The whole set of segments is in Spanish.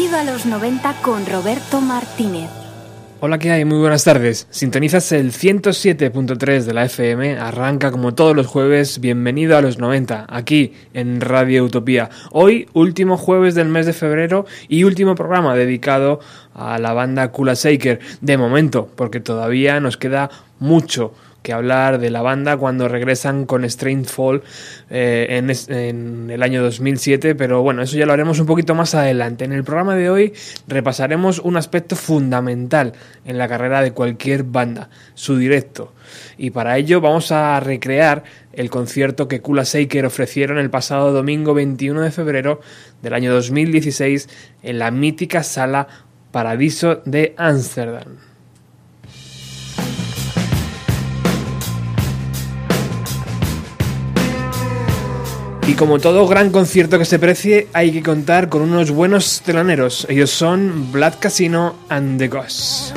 Bienvenido a los 90 con Roberto Martínez. Hola, ¿qué hay? Muy buenas tardes. Sintonizas el 107.3 de la FM, arranca como todos los jueves, bienvenido a los 90, aquí en Radio Utopía. Hoy, último jueves del mes de febrero y último programa dedicado a la banda Kula Shaker, de momento, porque todavía nos queda mucho que hablar de la banda cuando regresan con Strange Fall eh, en, el año 2007, pero bueno, eso ya lo haremos un poquito más adelante. En el programa de hoy repasaremos un aspecto fundamental en la carrera de cualquier banda, su directo. Y para ello vamos a recrear el concierto que Kula Shaker ofrecieron el pasado domingo 21 de febrero del año 2016 en la mítica sala Paradiso de Ámsterdam. Y como todo gran concierto que se precie, hay que contar con unos buenos teloneros. Ellos son Blood Casino and the Ghosts.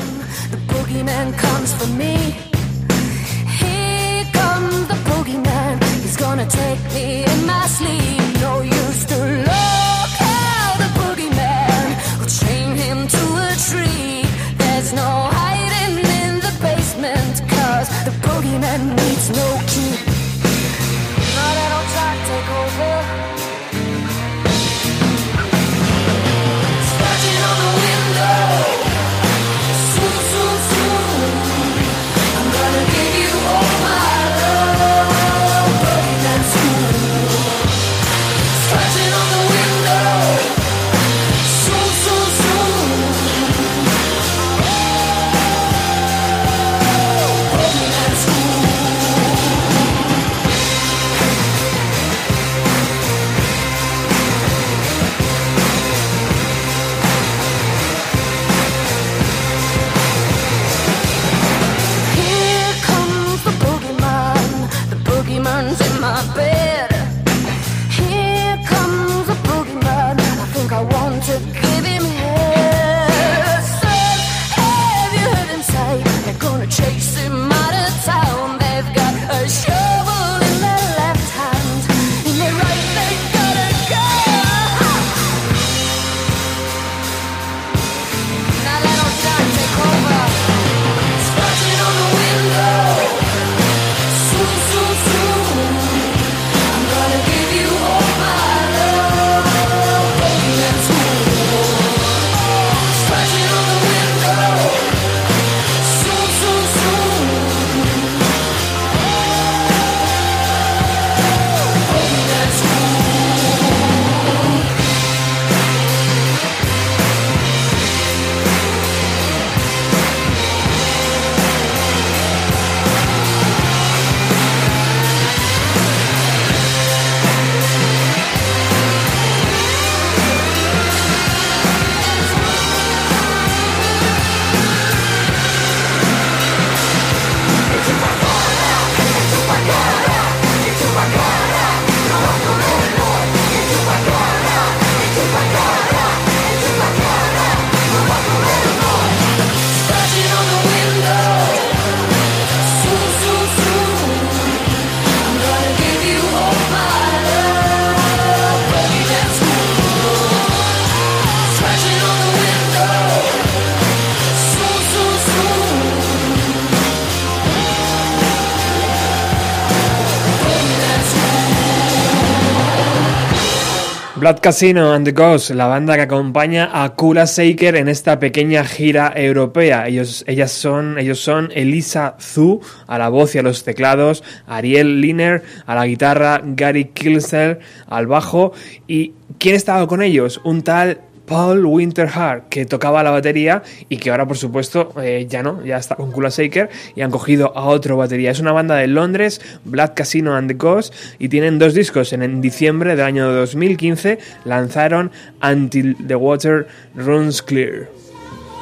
Blood Casino and the Ghost, la banda que acompaña a Kula Shaker en esta pequeña gira europea. Ellos, ellas son, ellos son Elisa Zhu a la voz y a los teclados, Ariel Liner a la guitarra, Gary Kilser al bajo y ¿quién estaba con ellos? Un tal Paul Winterhart, que tocaba la batería y que ahora, por supuesto, eh, ya no, ya está con Kula Shaker y han cogido a otro batería. Es una banda de Londres, Black Casino and the Ghost, y tienen dos discos. En, en diciembre del año 2015 lanzaron Until the Water Runs Clear.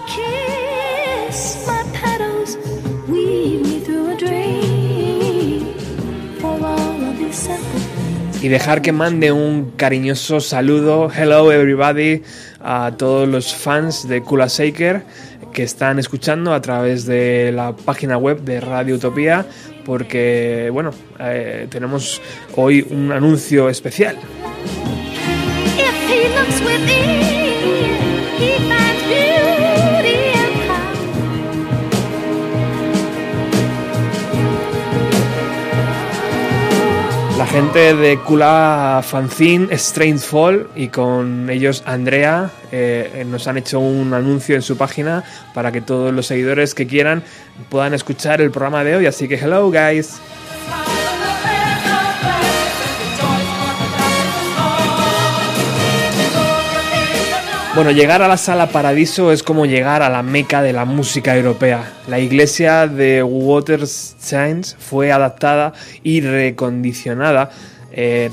Kiss my petals, weave me through a dream. For all of these simple y dejar que mande un cariñoso saludo, hello everybody, a todos los fans de Kula Shaker que están escuchando a través de la página web de Radio Utopía, porque, bueno, eh, tenemos hoy un anuncio especial. Gente de Kula Fanzine, Strange Fall, y con ellos Andrea, eh, nos han hecho un anuncio en su página para que todos los seguidores que quieran puedan escuchar el programa de hoy. Así que, hello, guys. Bueno, llegar a la sala Paradiso es como llegar a la meca de la música europea. La iglesia de Waterstones fue adaptada y recondicionada, eh,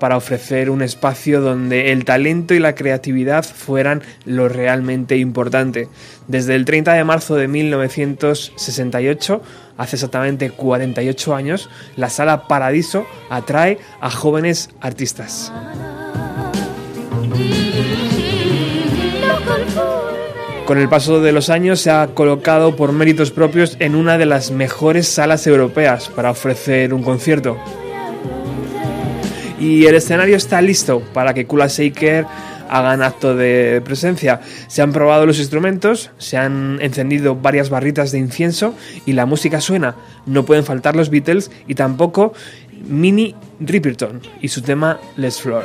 para ofrecer un espacio donde el talento y la creatividad fueran lo realmente importante. Desde el 30 de marzo de 1968, hace exactamente 48 años, la sala Paradiso atrae a jóvenes artistas. Con el paso de los años se ha colocado por méritos propios en una de las mejores salas europeas para ofrecer un concierto. Y el escenario está listo para que Kula Shaker hagan acto de presencia. Se han probado los instrumentos, se han encendido varias barritas de incienso y la música suena. No pueden faltar los Beatles y tampoco Minnie Riperton y su tema Les Floor.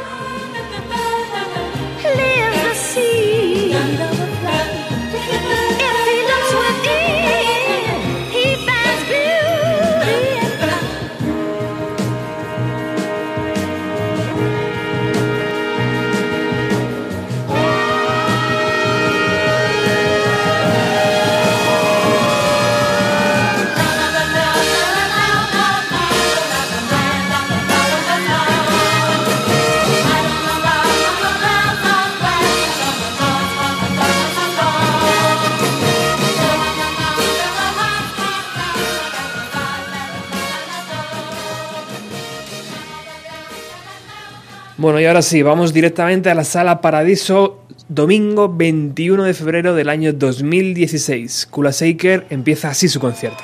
Bueno, y ahora sí, vamos directamente a la sala Paradiso, domingo 21 de febrero del año 2016. Kula Shaker empieza así su concierto.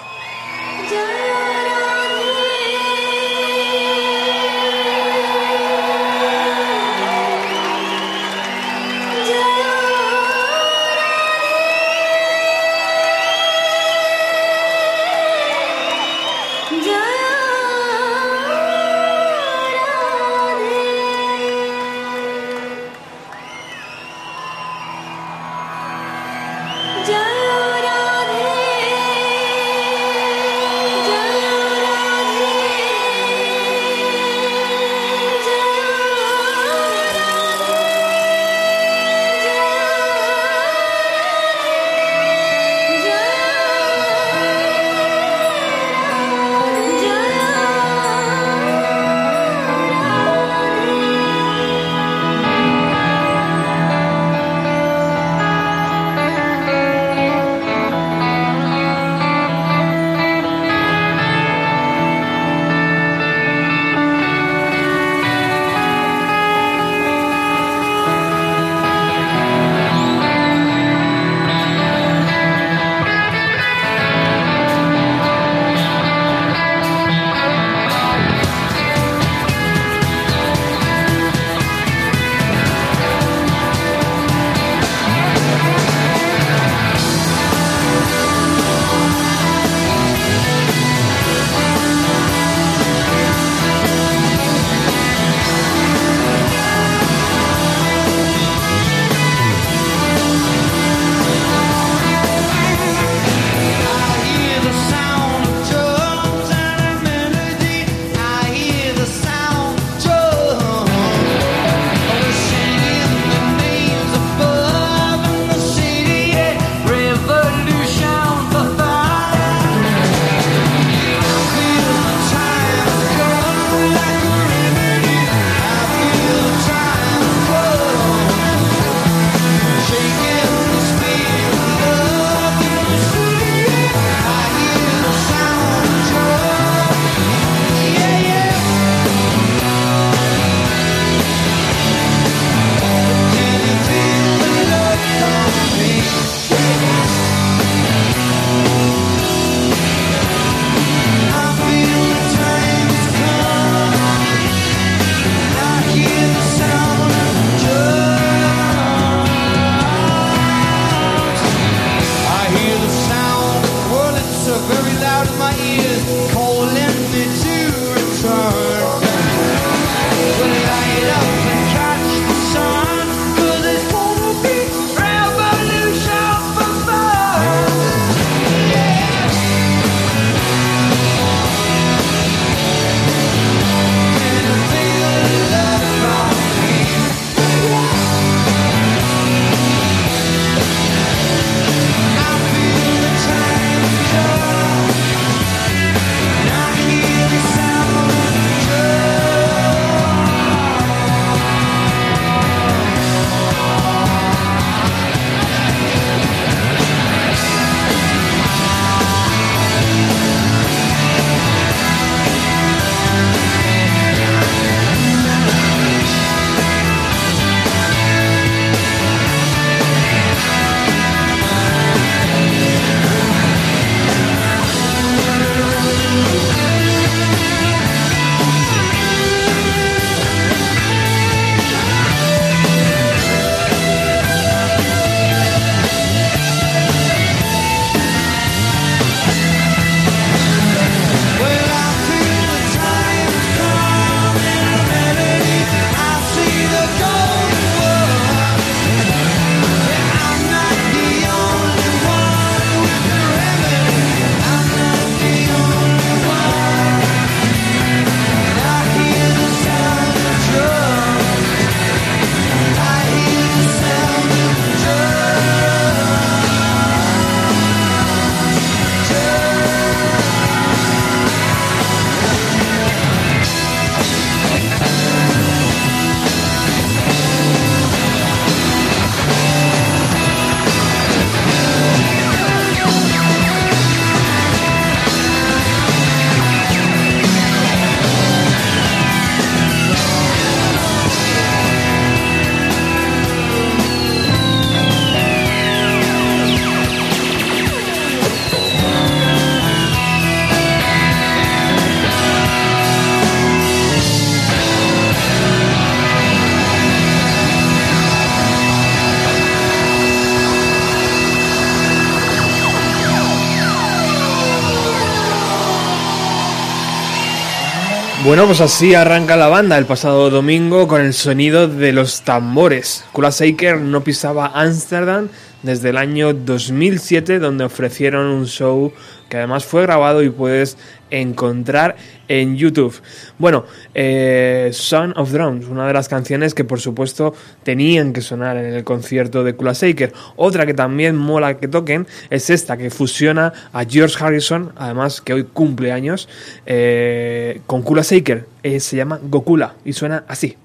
Bueno, pues así arranca la banda el pasado domingo con el sonido de los tambores. Kula Shaker no pisaba Ámsterdam desde el año 2007, donde ofrecieron un show que además fue grabado y puedes encontrar en YouTube. Bueno, eh, Son of Drums, una de las canciones que por supuesto tenían que sonar en el concierto de Kula Shaker. Otra que también mola que toquen es esta que fusiona a George Harrison, además que hoy cumple años, eh, con Kula Shaker. Eh, se llama Gokula y suena así.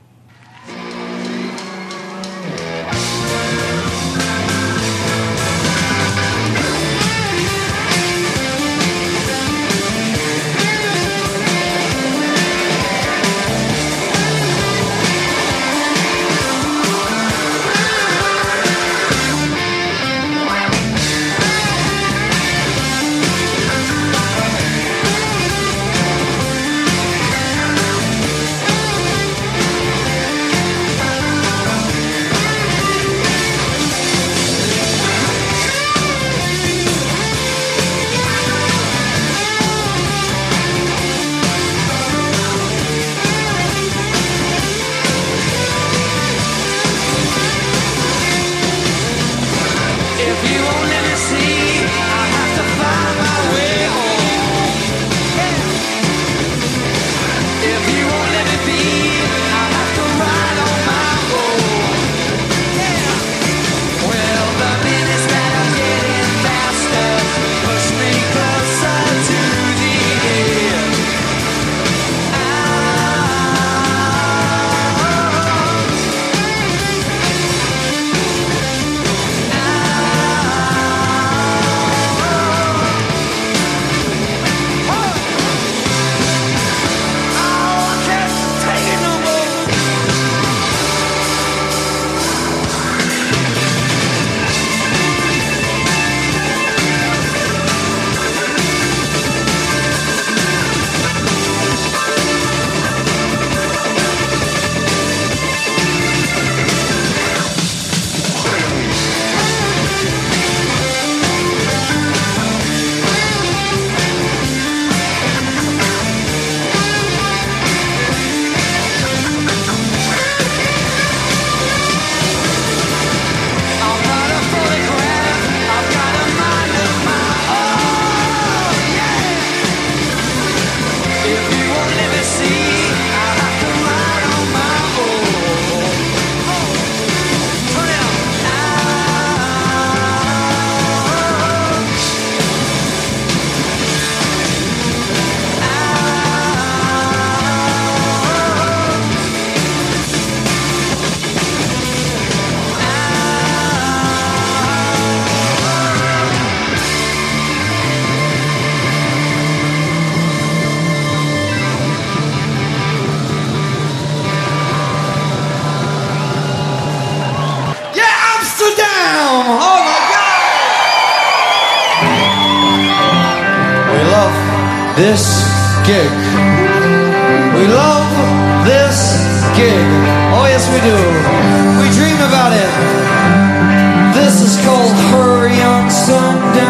This gig. We love this gig. Oh, yes, we do. We dream about it. This is called Hurry on Sundown.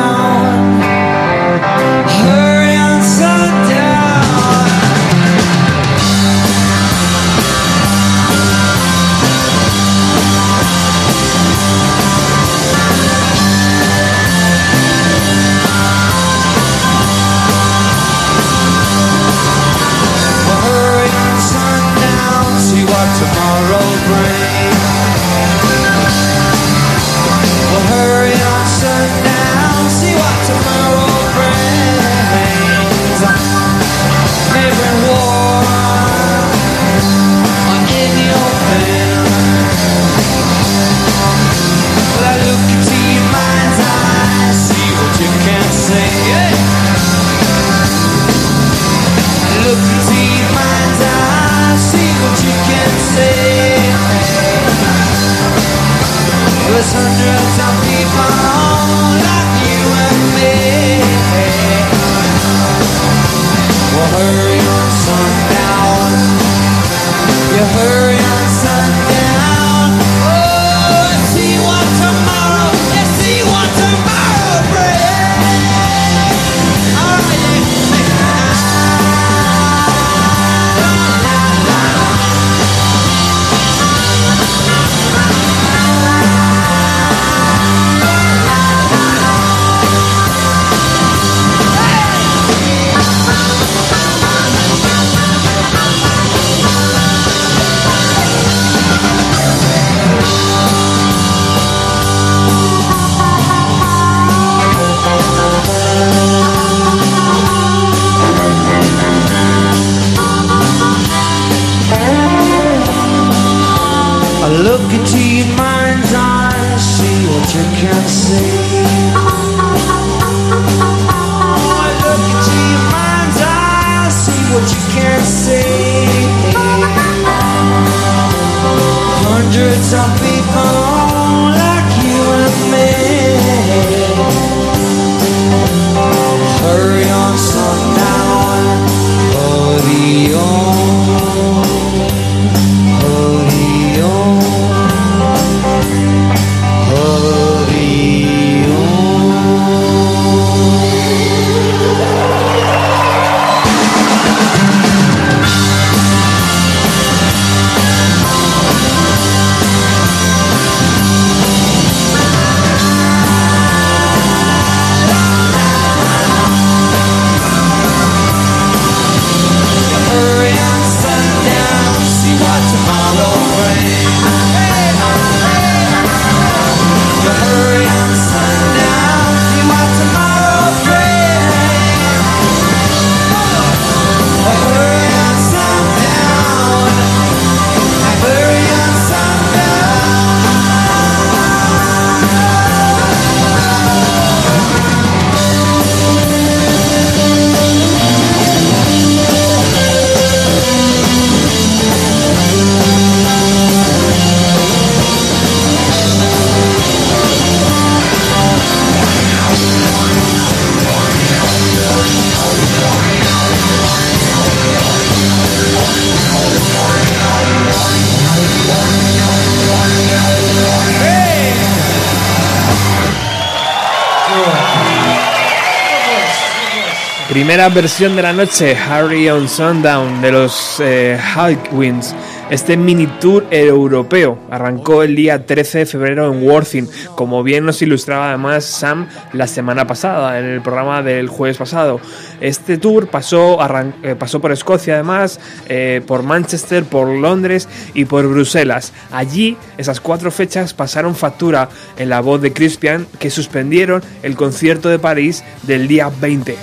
Primera versión de la noche, Harry on Sundown de los eh, Hawkwinds. Este mini tour europeo arrancó el día 13 de febrero en Worthing, como bien nos ilustraba además Sam la semana pasada, en el programa del jueves pasado. Este tour pasó, eh, pasó por Escocia además, eh, por Manchester, por Londres y por Bruselas. Allí, esas cuatro fechas pasaron factura en la voz de Crispian, que suspendieron el concierto de París del día 20.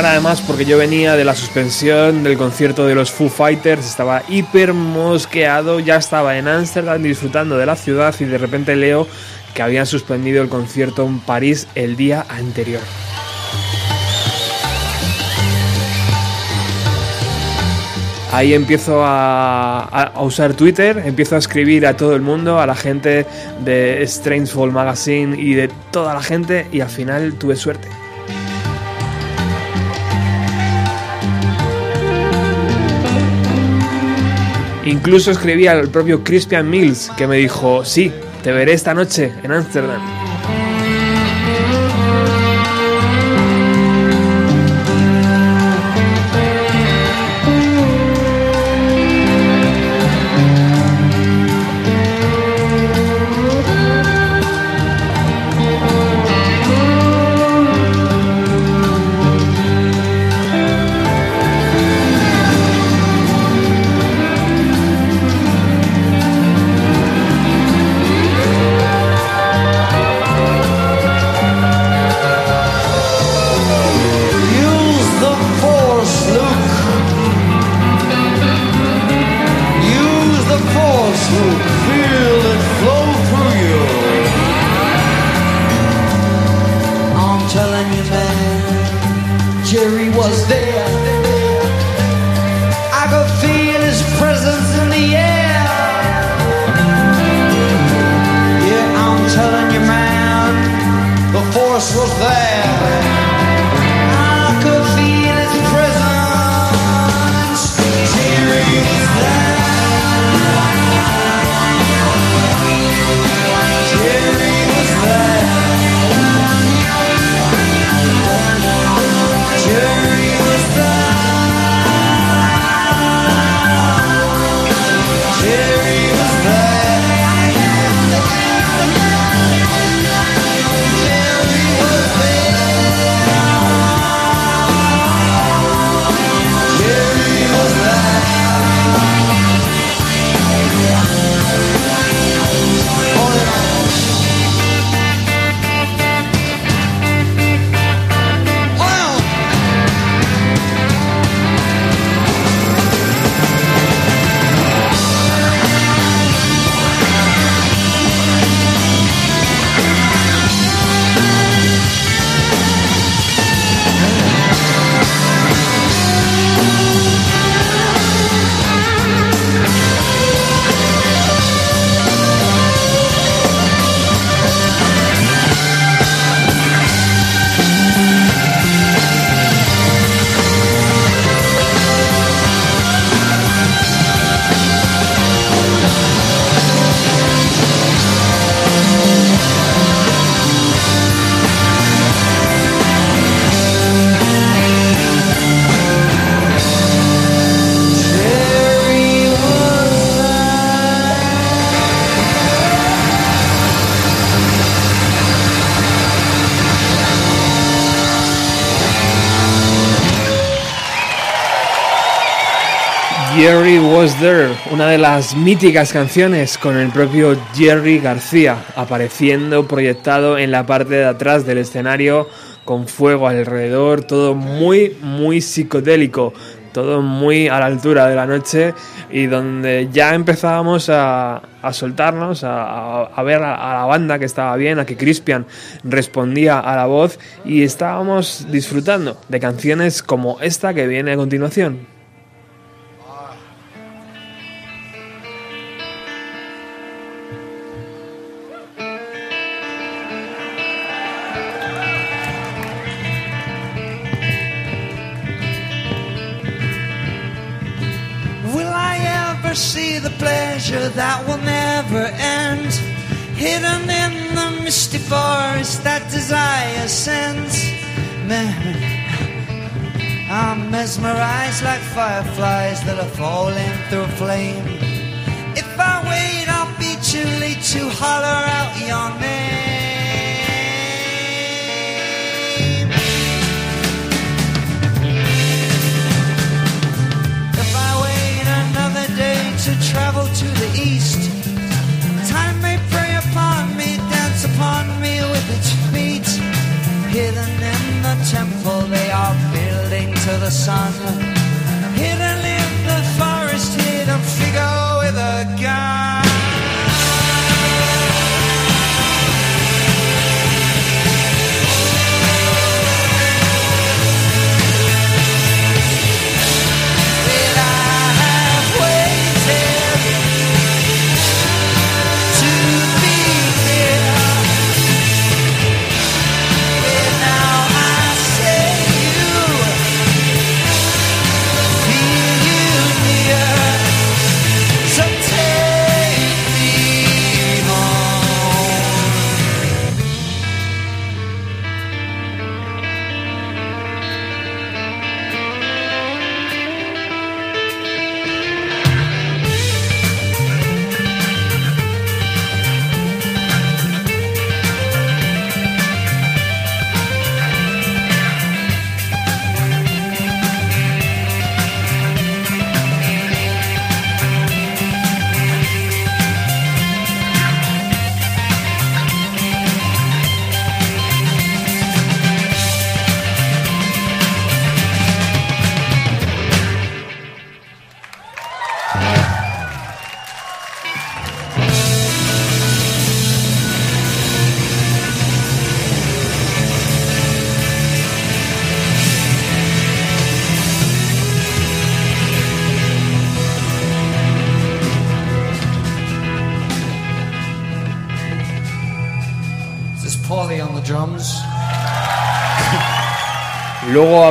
Además porque yo venía de la suspensión del concierto de los Foo Fighters, estaba hiper mosqueado, ya estaba en Ámsterdam disfrutando de la ciudad y de repente leo que habían suspendido el concierto en París el día anterior. Ahí empiezo a usar Twitter, empiezo a escribir a todo el mundo, a la gente de Strangeful Magazine y de toda la gente y al final tuve suerte. Incluso escribí al propio Crispian Mills que me dijo, sí, te veré esta noche en Ámsterdam. Was There, una de las míticas canciones con el propio Jerry García apareciendo proyectado en la parte de atrás del escenario con fuego alrededor, todo muy, muy psicodélico, todo muy a la altura de la noche y donde ya empezábamos a, a soltarnos, a, a- ver a, a la banda que estaba bien, a que Crispian respondía a la voz y estábamos disfrutando de canciones como esta que viene a continuación. Pleasure that will never end? Hidden in the misty forest that desire sends. Man, I'm mesmerized like fireflies that are falling through a flame. If I wait, I'll be too late to holler out your name. To travel to the east, time may prey upon me, dance upon me with its feet. Hidden in the temple they are building to the sun. Hidden in the forest, hidden figure with a gun.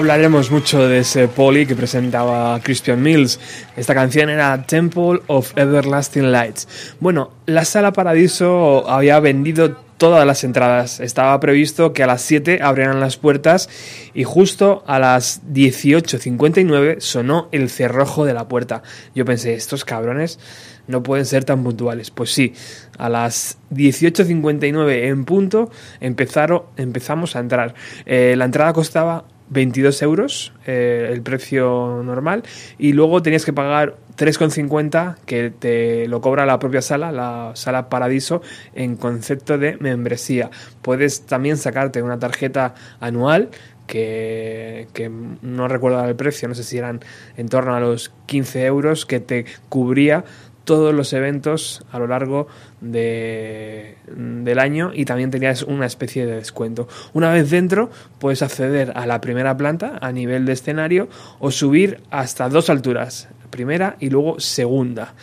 Hablaremos mucho de ese poli que presentaba Christian Mills. Esta canción era Temple of Everlasting Lights. Bueno, la Sala Paradiso había vendido todas las entradas. Estaba previsto que a las 7 abrieran las puertas y justo a las 18.59 sonó el cerrojo de la puerta. Yo pensé, estos cabrones no pueden ser tan puntuales. Pues sí, a las 18.59 en punto empezaron, empezamos a entrar. Eh, la entrada costaba 22 euros, eh, el precio normal, y luego tenías que pagar 3,50 que te lo cobra la propia sala, la sala Paradiso, en concepto de membresía. Puedes también sacarte una tarjeta anual que, que no recuerdo el precio, no sé si eran en torno a los 15 euros, que te cubría todos los eventos a lo largo de, del año y también tenías una especie de descuento. Una vez dentro puedes acceder a la primera planta a nivel de escenario o subir hasta dos alturas, primera y luego segunda.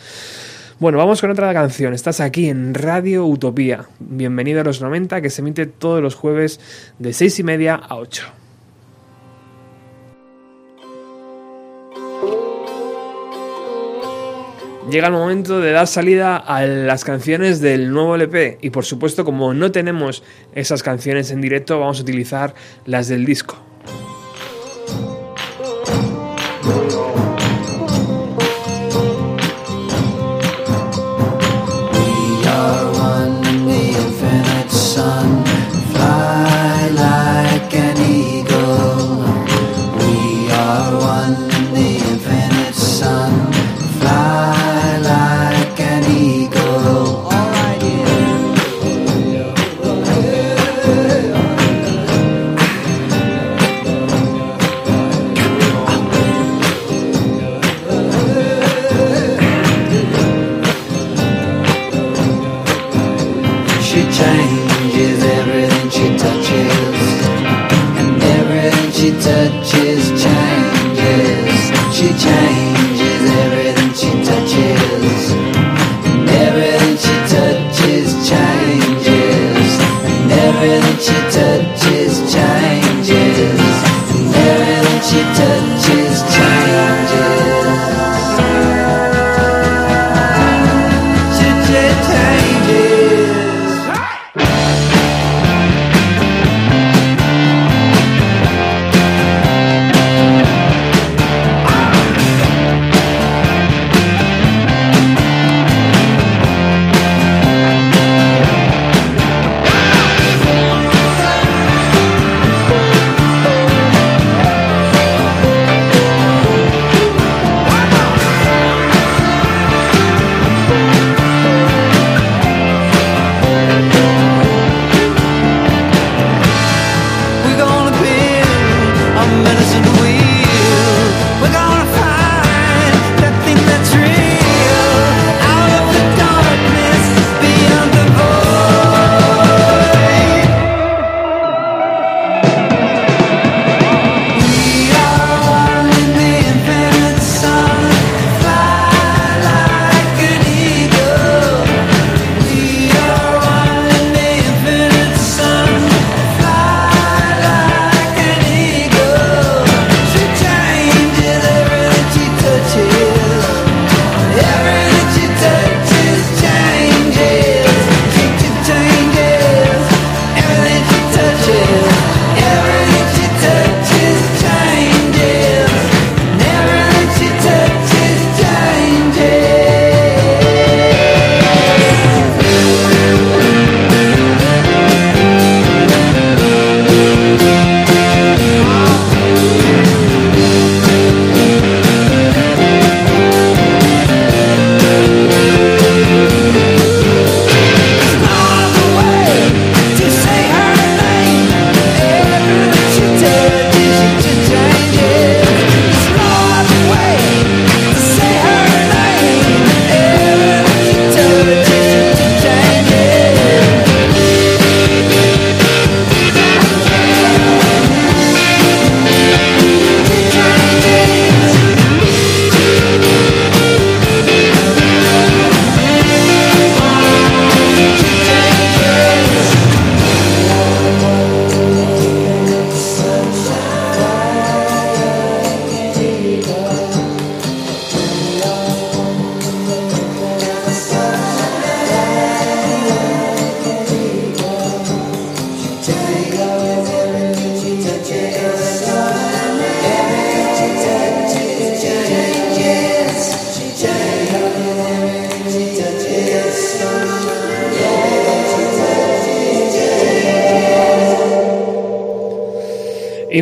Bueno, vamos con otra canción. Estás aquí en Radio Utopía. Bienvenido a los 90 que se emite todos los jueves de 6 y media a 8. Llega el momento de dar salida a las canciones del nuevo LP y por supuesto como no tenemos esas canciones en directo vamos a utilizar las del disco.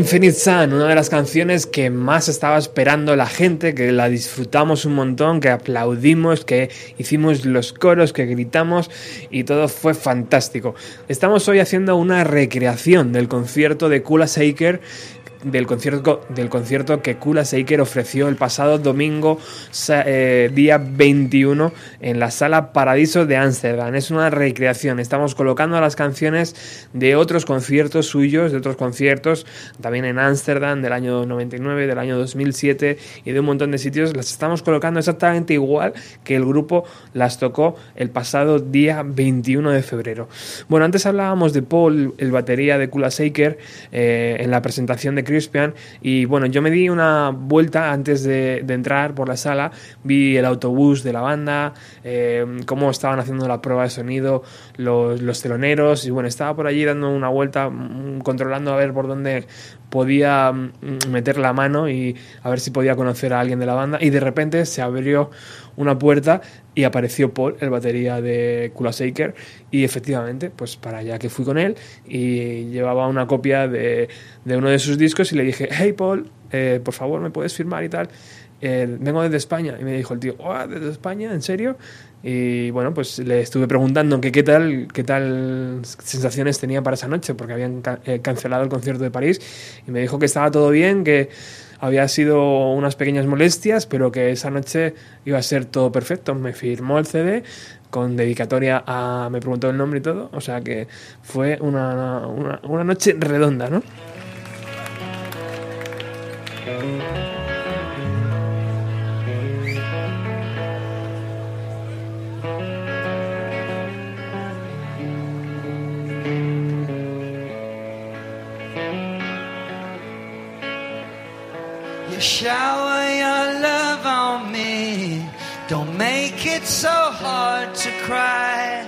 Infinite Sun, una de las canciones que más estaba esperando la gente, que la disfrutamos un montón, que aplaudimos, que hicimos los coros, que gritamos y todo fue fantástico. Estamos hoy haciendo una recreación del concierto de Kula Shaker del concierto, del concierto que Kula Seiker ofreció el pasado domingo, eh, día 21, en la sala Paradiso de Ámsterdam. Es una recreación. Estamos colocando las canciones de otros conciertos suyos, de otros conciertos, también en Ámsterdam del año 99, del año 2007 y de un montón de sitios. Las estamos colocando exactamente igual que el grupo las tocó el pasado día 21 de febrero. Bueno, antes hablábamos de Paul, el batería de Kula Seiker, eh, en la presentación de Crispian. Y bueno, yo me di una vuelta antes de, entrar por la sala, vi el autobús de la banda, eh, cómo estaban haciendo la prueba de sonido los, los teloneros. Y bueno, estaba por allí dando una vuelta, mm, controlando a ver por dónde podía mm, meter la mano y a ver si podía conocer a alguien de la banda. Y de repente se abrió una puerta y apareció Paul, el batería de Kula Shaker, y efectivamente, pues para allá que fui con él y llevaba una copia de, de uno de sus discos y le dije, hey Paul, eh, por favor, ¿me puedes firmar y tal? Eh, vengo desde España. Y me dijo el tío, oh, ¿desde España? ¿En serio? Y bueno, pues le estuve preguntando que qué tal, qué tal sensaciones tenía para esa noche, porque habían eh, cancelado el concierto de París. Y me dijo que estaba todo bien, que había sido unas pequeñas molestias, pero que esa noche iba a ser todo perfecto. Me firmó el CD con dedicatoria a... me preguntó el nombre y todo, o sea que fue una, una, una noche redonda, ¿no? Shower your love on me. Don't make it so hard to cry.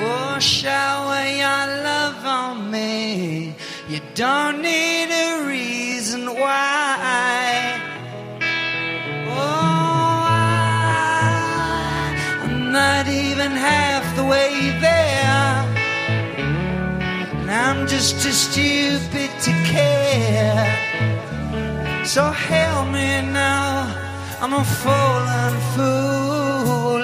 Oh, shower your love on me. You don't need a reason why. Oh, I, I'm not even half the way there. And I'm just too stupid to care. So help me now, I'm a fallen fool.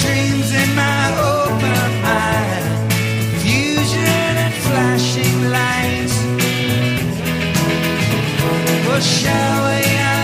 Dreams in my open eye, for showering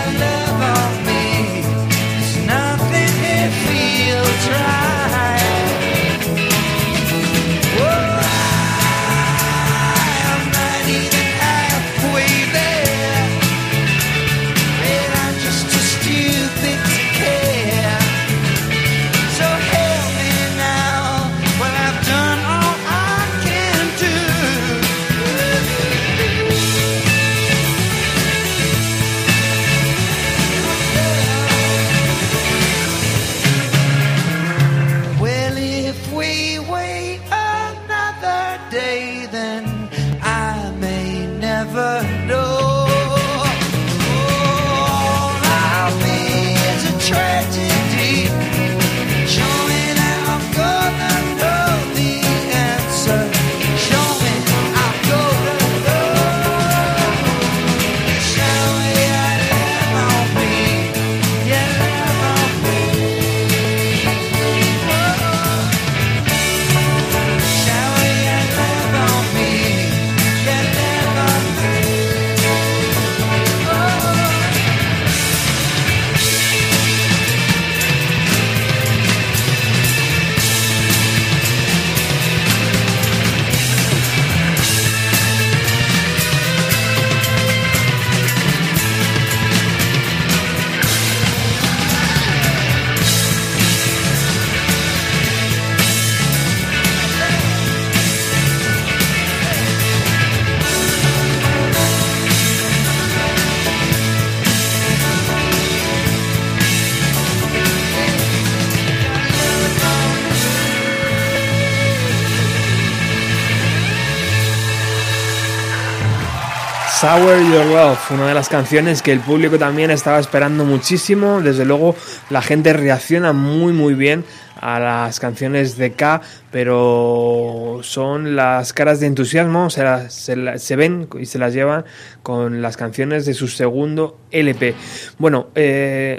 Sour Your Love, una de las canciones que el público también estaba esperando muchísimo. Desde luego, la gente reacciona muy, muy bien a las canciones de K, pero son las caras de entusiasmo, se, las- se la- se ven y se las llevan con las canciones de su segundo LP. Bueno, eh,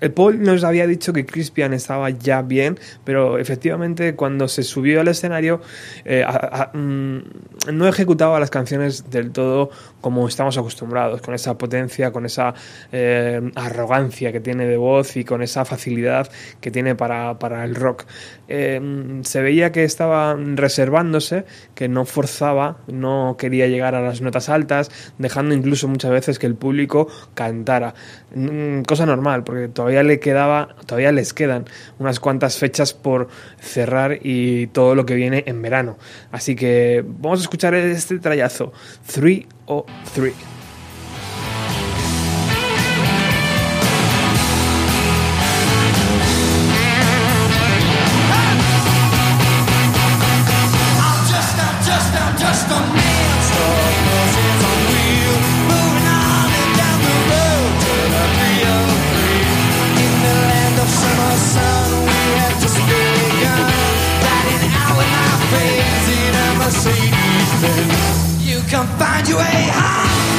el Paul nos había dicho que Crispian estaba ya bien, pero efectivamente cuando se subió al escenario eh, mm, no ejecutaba las canciones del todo como estamos acostumbrados, con esa potencia, con esa eh, arrogancia que tiene de voz y con esa facilidad que tiene para, para el rock. Em, se veía que estaba reservándose, que no forzaba, no quería llegar a las notas altas, dejando incluso muchas veces que el público cantara. Mm, cosa normal, porque todavía le quedaba, todavía les quedan unas cuantas fechas por cerrar y todo lo que viene en verano. Así que vamos a escuchar este trayazo, 3 o 3. can't find you a high.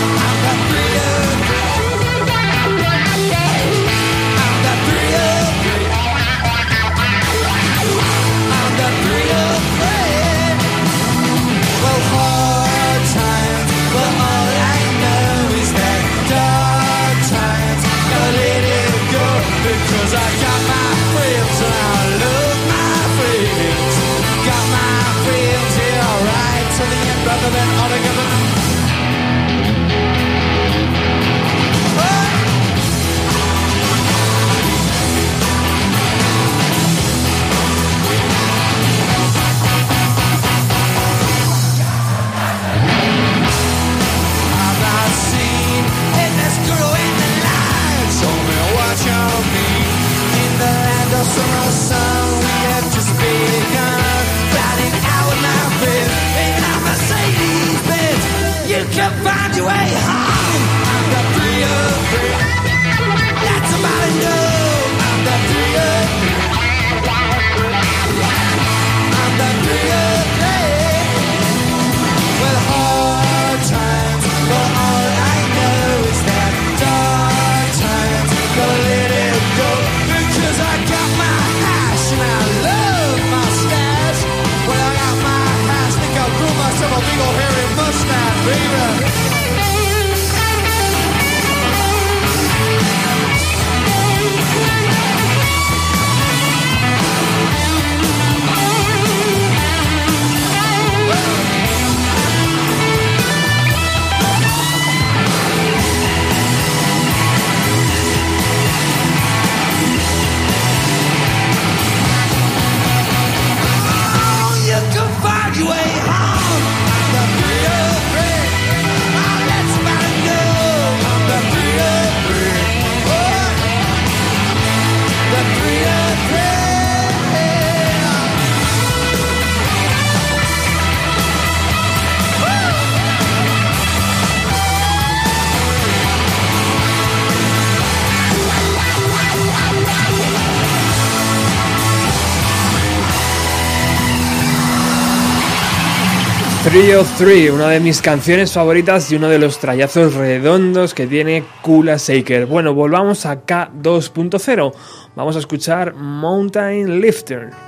Una de mis canciones favoritas y uno de los trayazos redondos que tiene Kula Shaker. Bueno, volvamos a K2.0. Vamos a escuchar Mountain Lifter.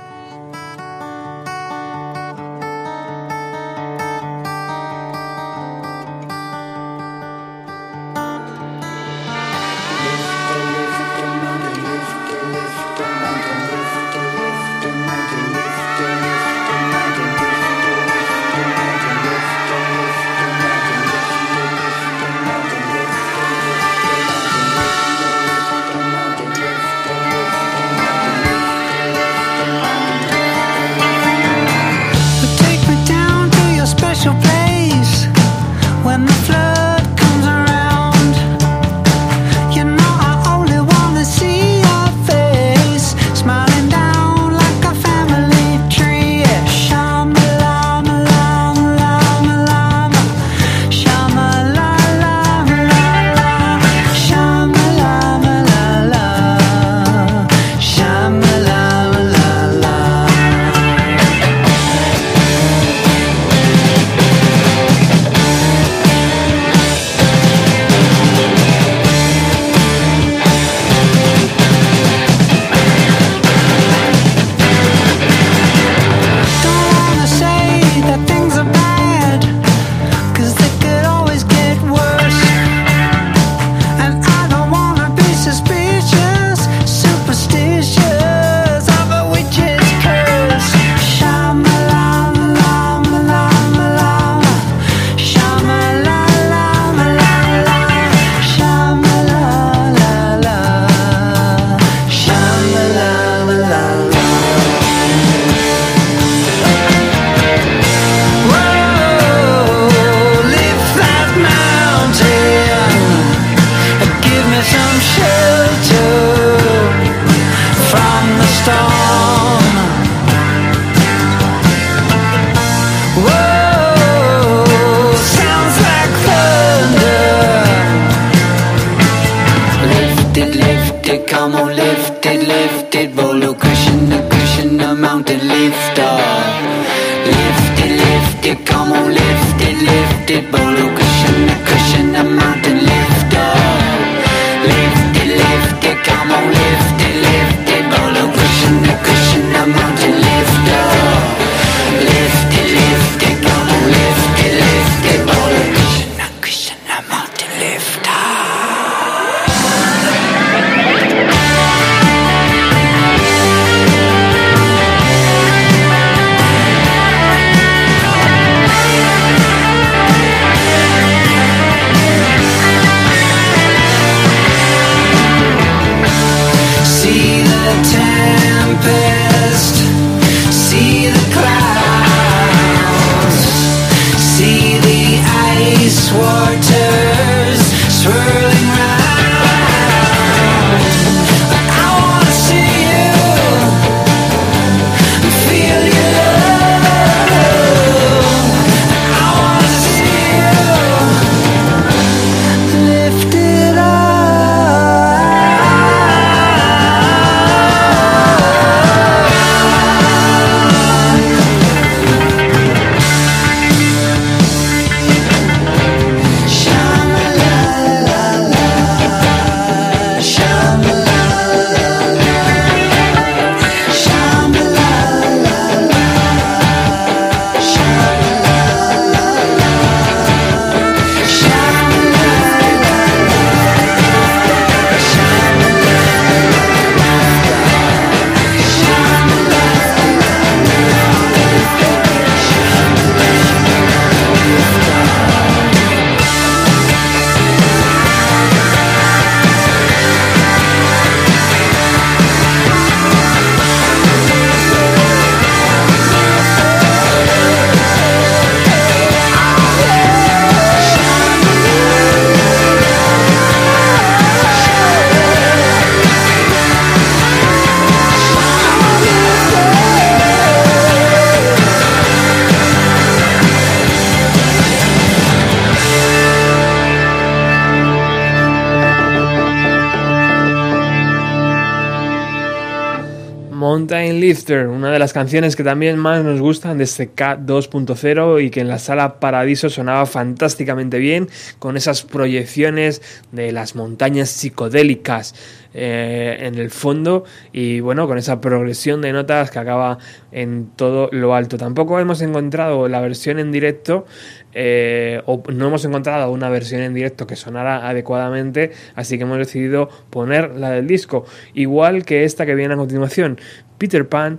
Drifter, una de las canciones que también más nos gustan de este K2.0 y que en la sala Paradiso sonaba fantásticamente bien con esas proyecciones de las montañas psicodélicas eh, en el fondo y bueno, con esa progresión de notas que acaba en todo lo alto. Tampoco hemos encontrado la versión en directo eh, o no hemos encontrado una versión en directo que sonara adecuadamente, así que hemos decidido poner la del disco, igual que esta que viene a continuación. Peter Pan,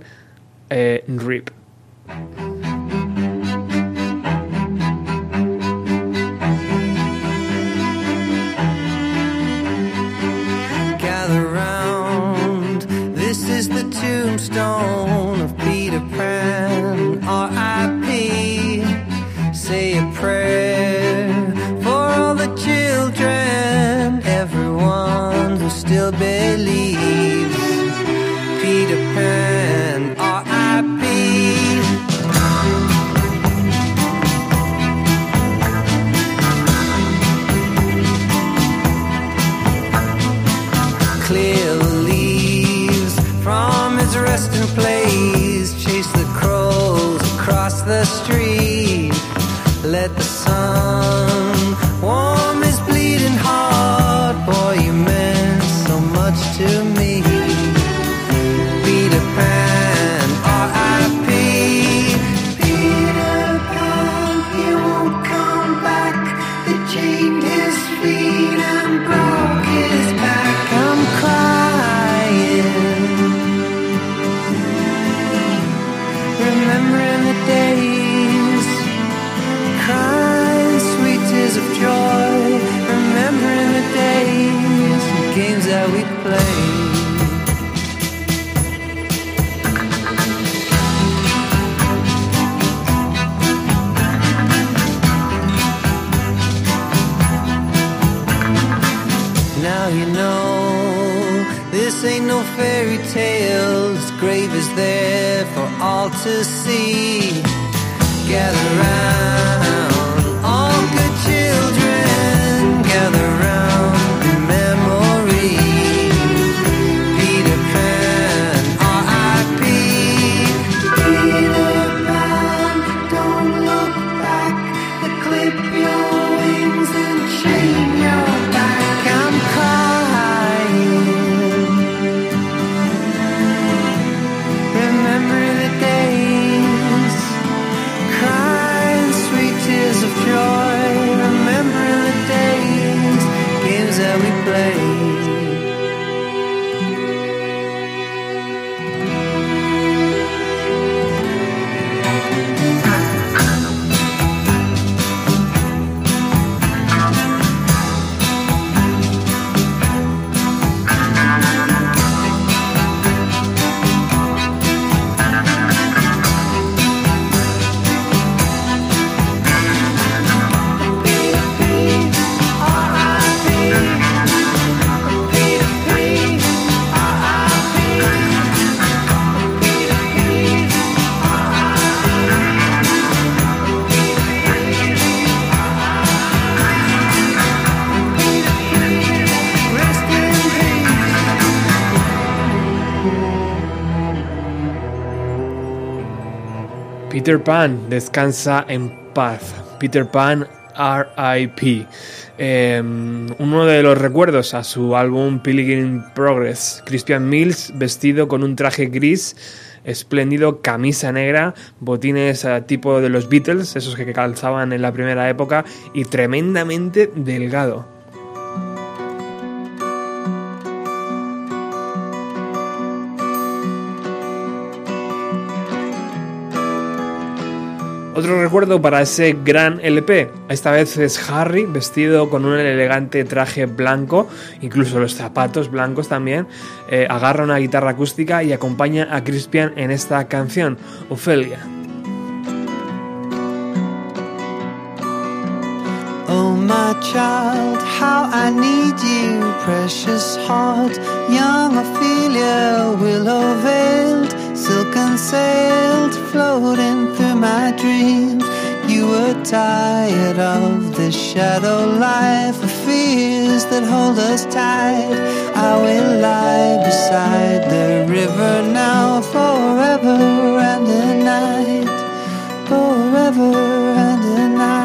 eh, RIP. the street, let the sun. Peter Pan, descansa en paz. Peter Pan RIP. Eh, uno de los recuerdos a su álbum Pilgrim Progress. Christian Mills vestido con un traje gris espléndido, camisa negra, botines eh, tipo de los Beatles, esos que calzaban en la primera época, y tremendamente delgado. Otro recuerdo para ese gran LP, esta vez es Harry vestido con un elegante traje blanco, incluso los zapatos blancos también, eh, agarra una guitarra acústica y acompaña a Crispian en esta canción, Ophelia. Oh, my child, how I need you, precious heart. Young Ophelia, willow veiled, silken sailed, floating through my dreams. You were tired of this shadow life, of fears that hold us tight. I will lie beside the river now, forever and a night, forever and a night.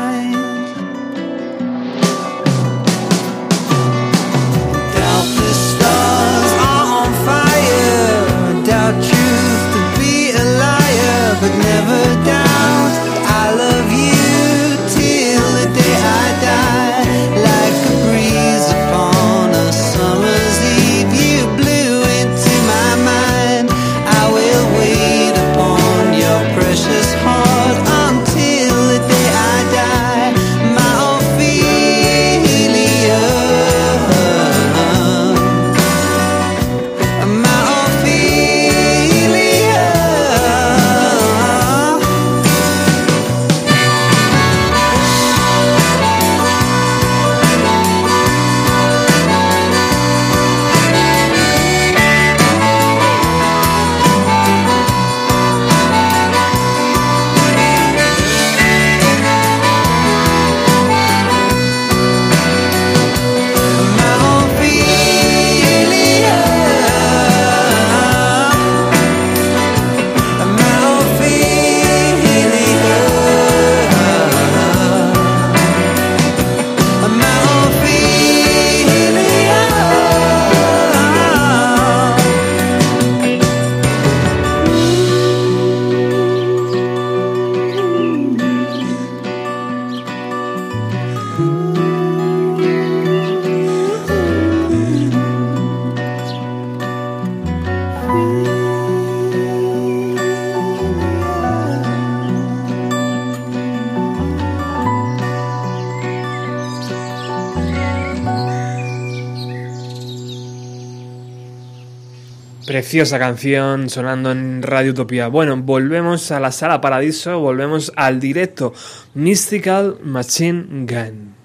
Preciosa canción sonando en Radio Utopía. Bueno, volvemos a la sala Paradiso, volvemos al directo Mystical Machine Gun.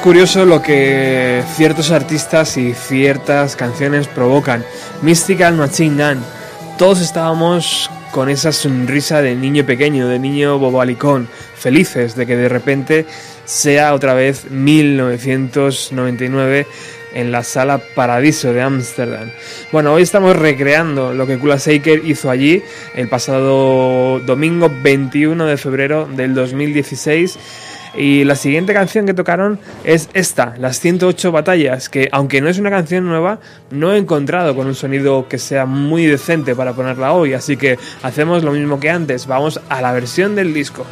curioso lo que ciertos artistas y ciertas canciones provocan. Mystical Machine Gun. Todos estábamos con esa sonrisa de niño pequeño, de niño bobalicón, felices de que de repente sea otra vez 1999 en la sala Paradiso de Ámsterdam. Bueno, hoy estamos recreando lo que Kula Shaker hizo allí el pasado domingo 21 de febrero del 2016 y la siguiente canción que tocaron es esta, Las 108 Batallas, que aunque no es una canción nueva, no he encontrado con un sonido que sea muy decente para ponerla hoy, así que hacemos lo mismo que antes, vamos a la versión del disco.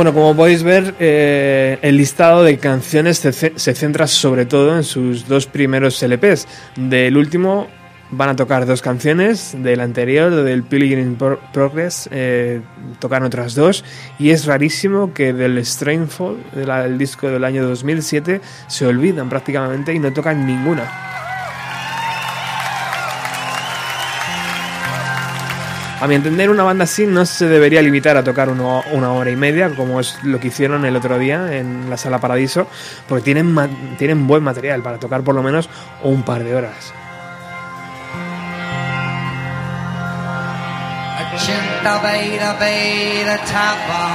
Bueno, como podéis ver, eh, el listado de canciones se, se centra sobre todo en sus dos primeros LPs. Del último van a tocar dos canciones, del anterior, del Pilgrim Pro- Progress, eh, tocan otras dos. Y es rarísimo que del Strainfall, el disco del año 2007, se olvidan prácticamente y no tocan ninguna. A mi entender, una banda así no se debería limitar a tocar una hora y media, como es lo que hicieron el otro día en la Sala Paradiso, porque tienen, tienen buen material para tocar por lo menos un par de horas. Ochenta beta beta tapa.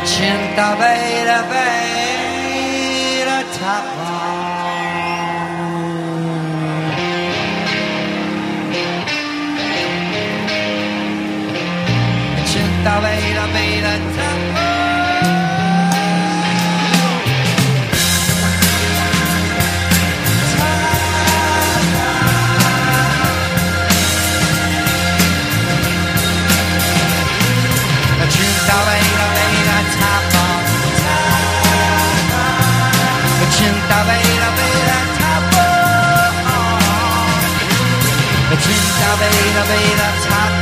Ochenta beta beta tapa. Ochenta beta beta tapa. Ochenta beta beta tapa. Ochenta beta beta tapa.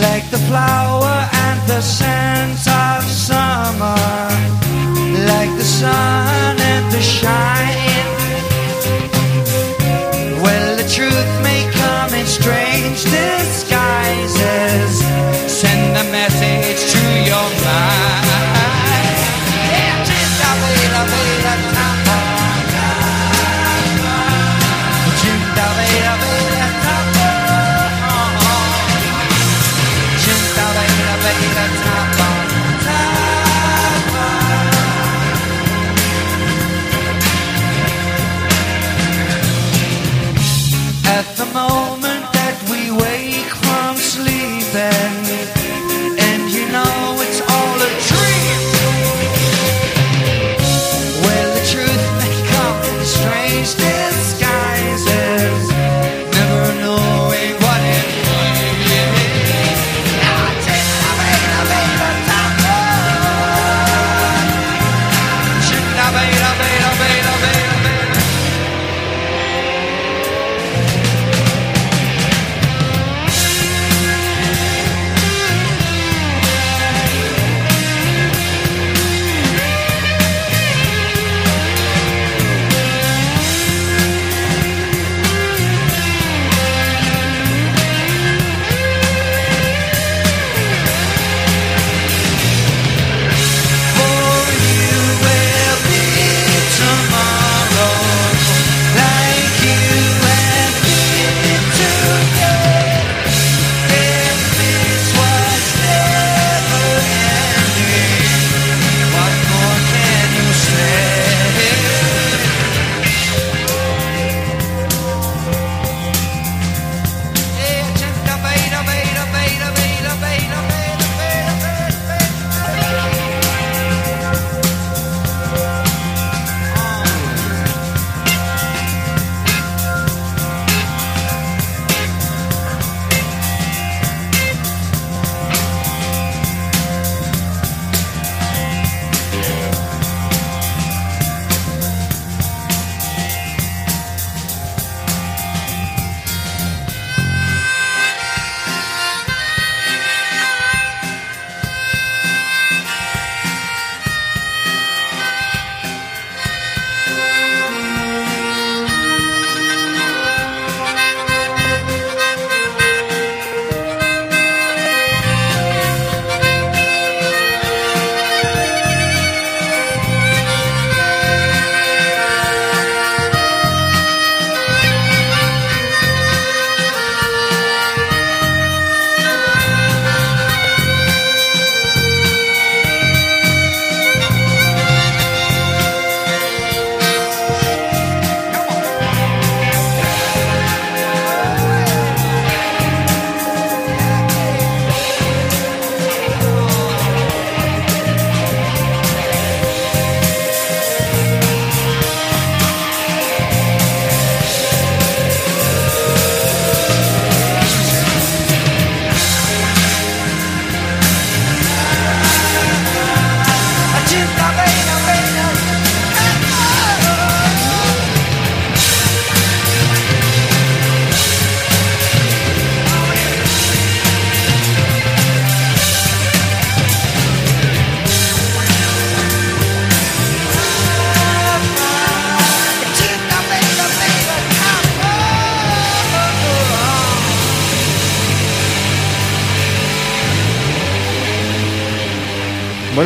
Like the flower and the scent of summer, like the sun and the shine.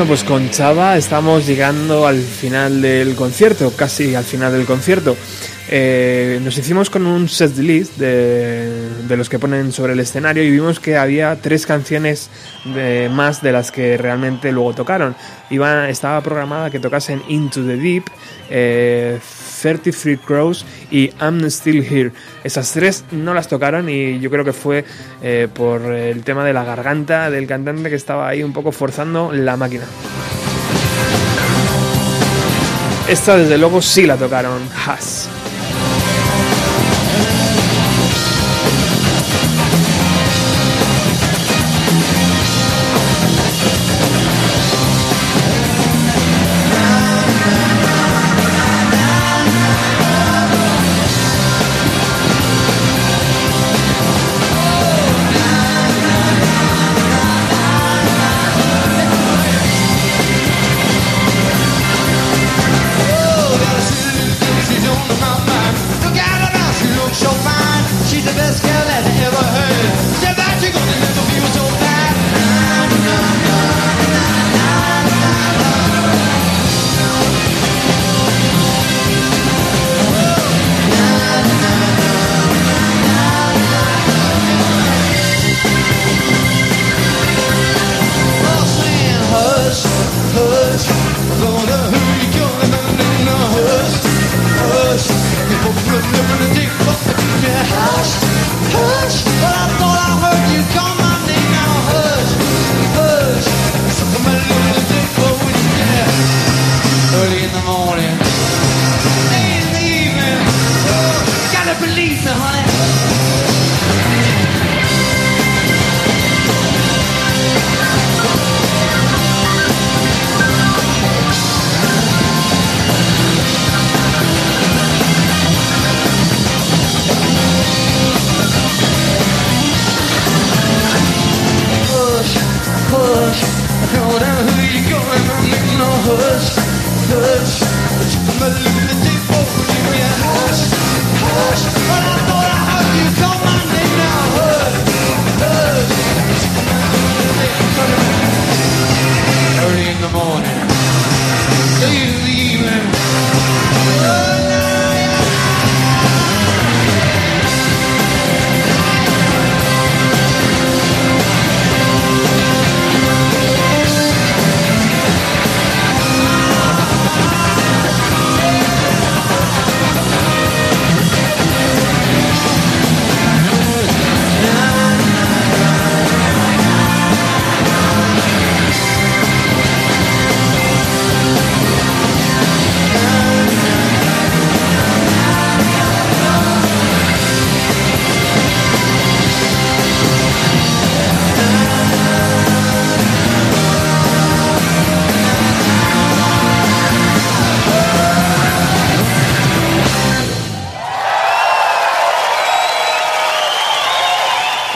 Bueno, pues con Chava estamos llegando al final del concierto, casi al final del concierto. Eh, nos hicimos con un set list de, de, los que ponen sobre el escenario y vimos que había tres canciones más de las que realmente luego tocaron. Iba, estaba programada que tocasen Into the Deep, eh, 33 Crows y I'm Still Here. Esas tres no las tocaron y yo creo que fue eh, por el tema de la garganta del cantante que estaba ahí un poco forzando la máquina. Esta desde luego sí la tocaron, Has.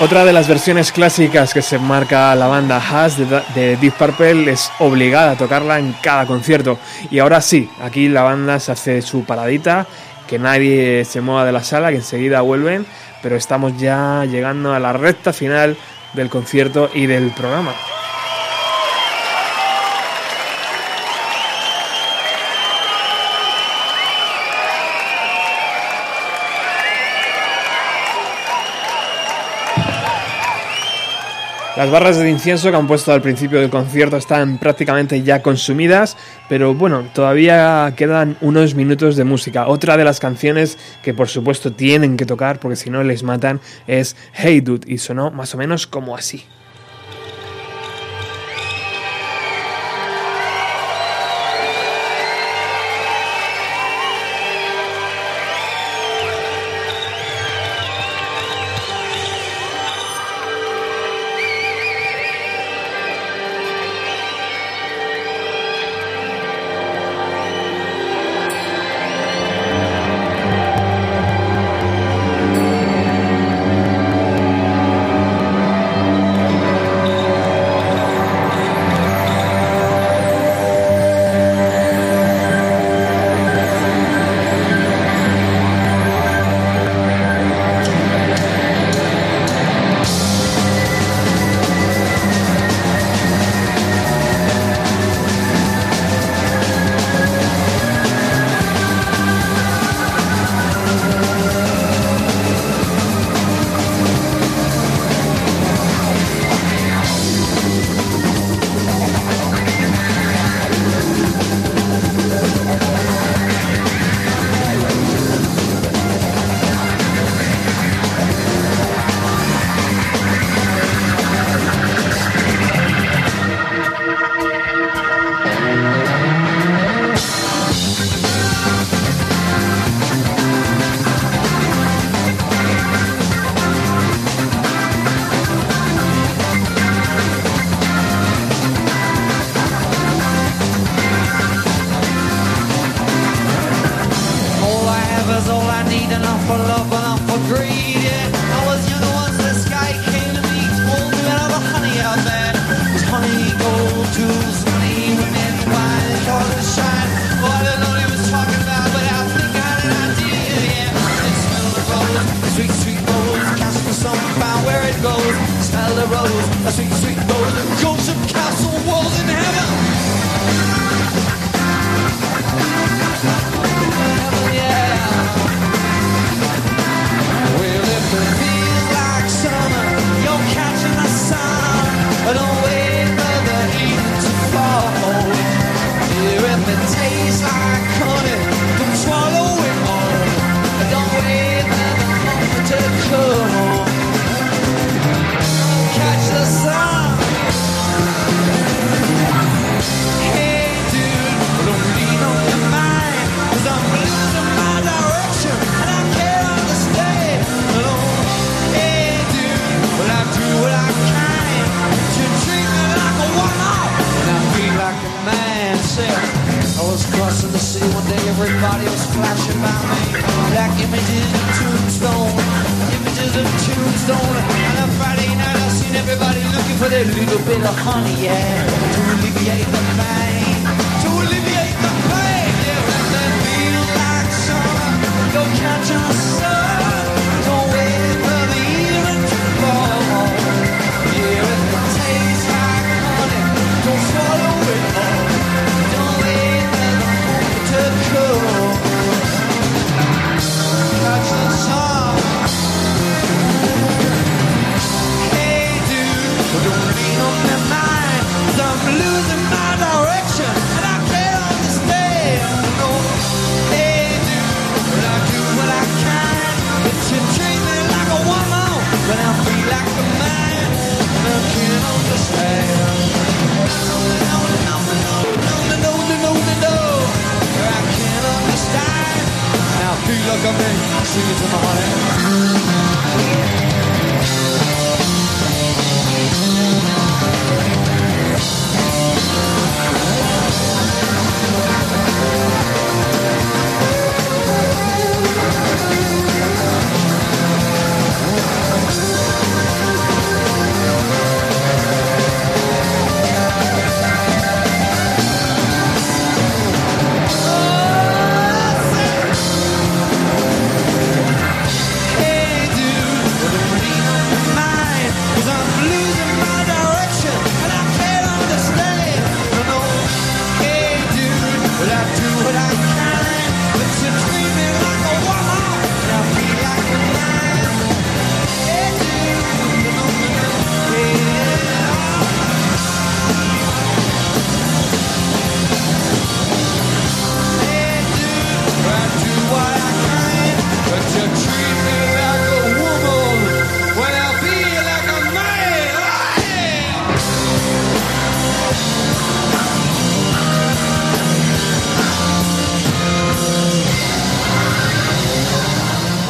Otra de las versiones clásicas que se marca la banda Has de, de, Deep Purple es obligada a tocarla en cada concierto. Y ahora sí, aquí la banda se hace su paradita, que nadie se mueva de la sala, que enseguida vuelven, pero estamos ya llegando a la recta final del concierto y del programa. Las barras de incienso que han puesto al principio del concierto están prácticamente ya consumidas, pero bueno, todavía quedan unos minutos de música. Otra de las canciones que por supuesto tienen que tocar, porque si no les matan, es Hey Dude, y sonó más o menos como así. flowers. I.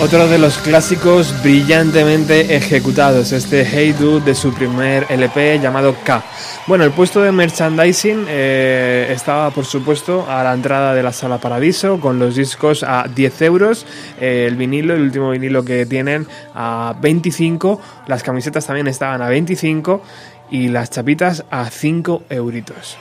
Otro de los clásicos brillantemente ejecutados, este Hey Dude de su primer LP llamado K. Bueno, el puesto de merchandising eh, estaba, por supuesto, a la entrada de la Sala Paradiso, con los discos a 10 euros, eh, el vinilo, el último vinilo que tienen, a 25, las camisetas también estaban a 25 y las chapitas a 5 euritos.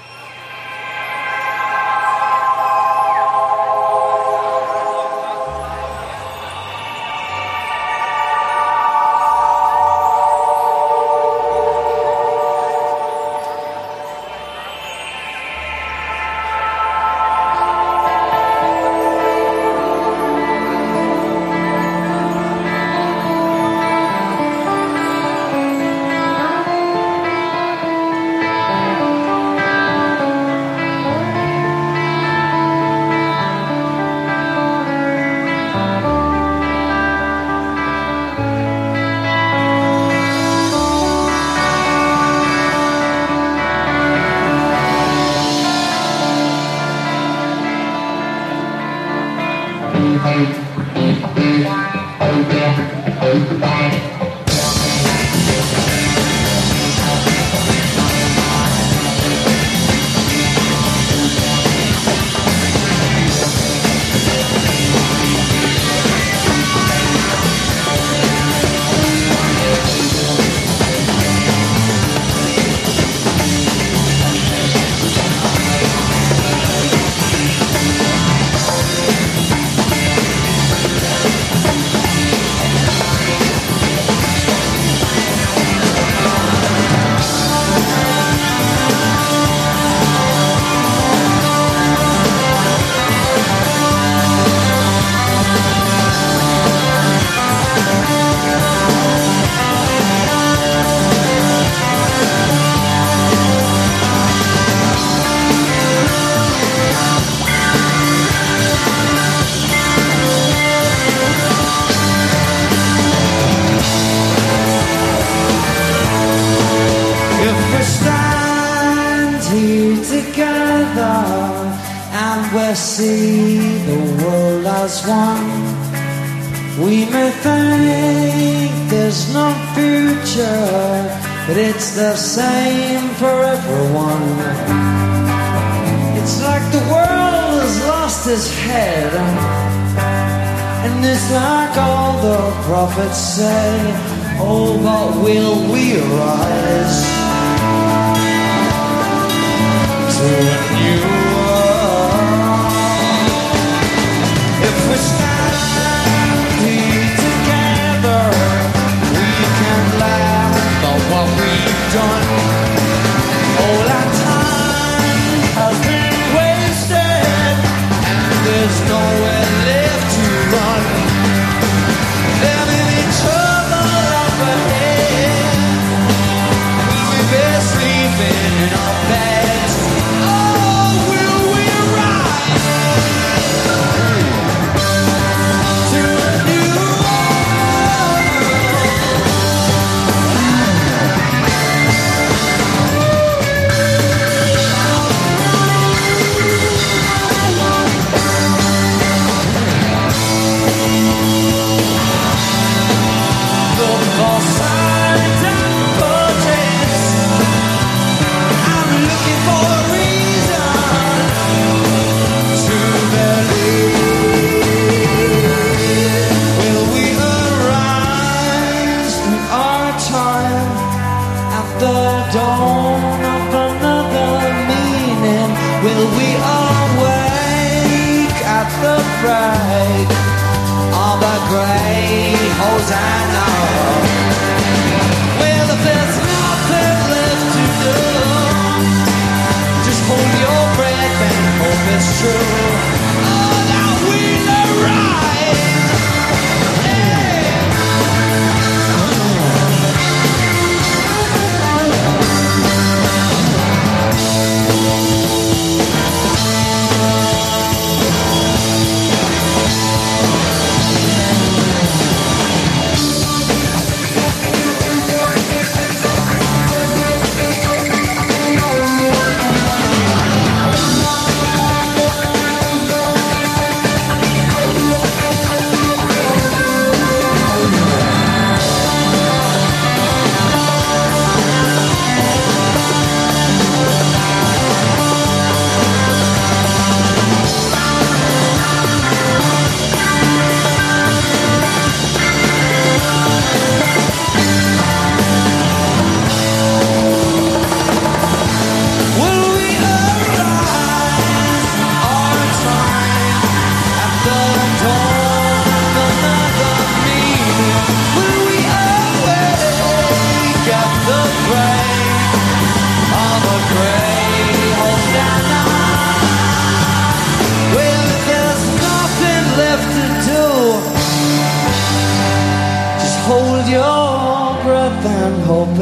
Future, but it's the same for everyone. It's like the world has lost its head, and it's like all the prophets say. Oh, but will we rise to a new true.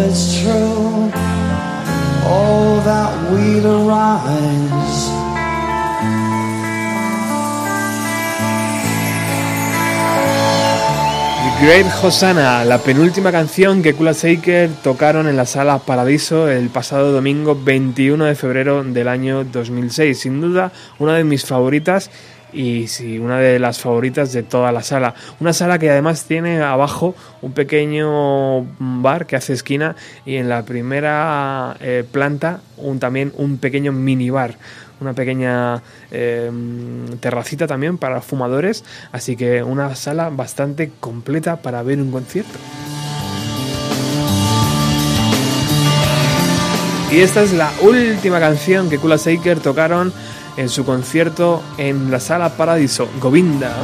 It's true. That Great Hosanna, la penúltima canción que Kula Shaker tocaron en la sala Paradiso el pasado domingo 21 de febrero del año 2006. Sin duda, una de mis favoritas y sí, una de las favoritas de toda la sala. Una sala que además tiene abajo un pequeño bar que hace esquina y en la primera eh, planta un, también un pequeño minibar. Una pequeña eh, terracita también para fumadores, así que una sala bastante completa para ver un concierto. Y esta es la última canción que Kula Shaker tocaron en su concierto en la sala Paradiso, Govinda.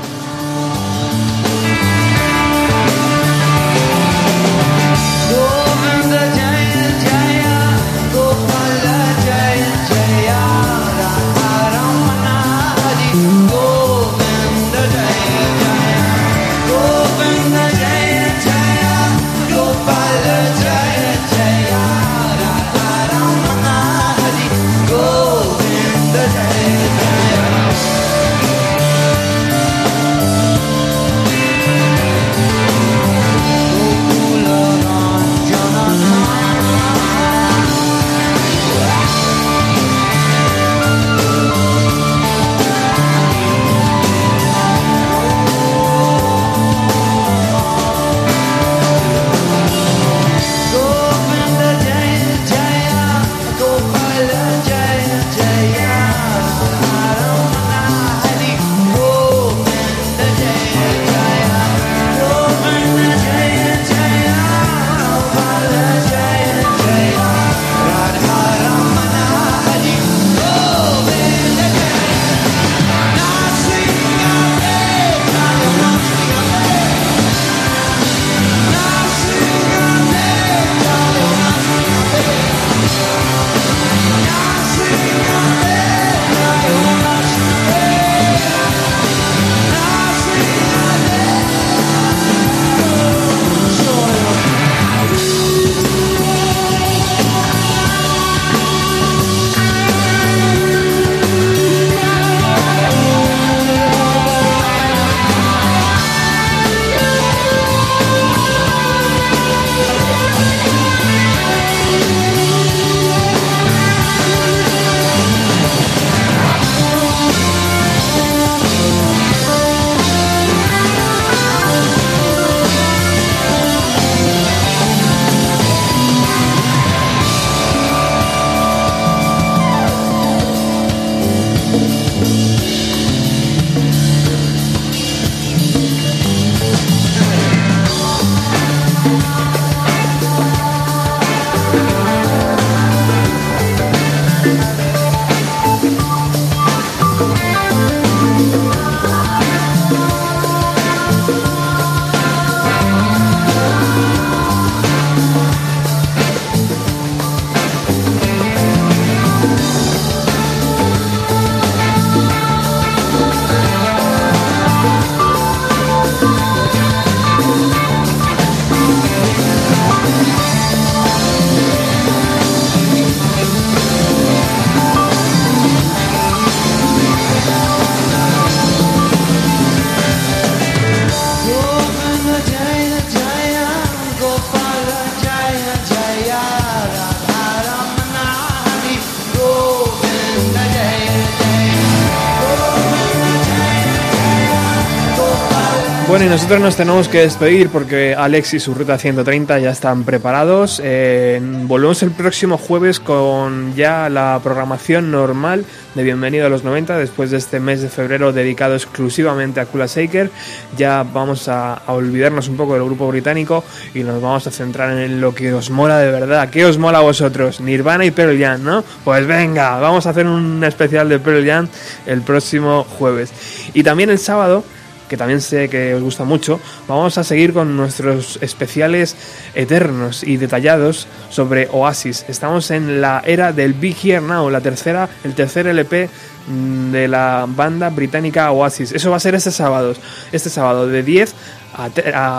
Nosotros nos tenemos que despedir porque Alex y su ruta 130 ya están preparados. Eh, volvemos el próximo jueves con ya la programación normal de Bienvenido a los 90, después de este mes de febrero dedicado exclusivamente a Kula Shaker. Ya vamos a, olvidarnos un poco del grupo británico y nos vamos a centrar en lo que os mola de verdad. ¿Qué os mola a vosotros? Nirvana y Pearl Jam, ¿no? Pues venga, vamos a hacer un especial de Pearl Jam el próximo jueves. Y también el sábado que también sé que os gusta mucho, vamos a seguir con nuestros especiales eternos y detallados sobre Oasis. Estamos en la era del Big Here Now, la tercera, el tercer LP mm, de la banda británica Oasis. Eso va a ser este sábado, este sábado de 10 a,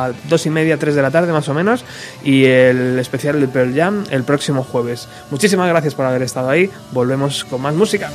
a 2 y media, 3 de la tarde más o menos, y el especial de Pearl Jam el próximo jueves. Muchísimas gracias por haber estado ahí, volvemos con más música.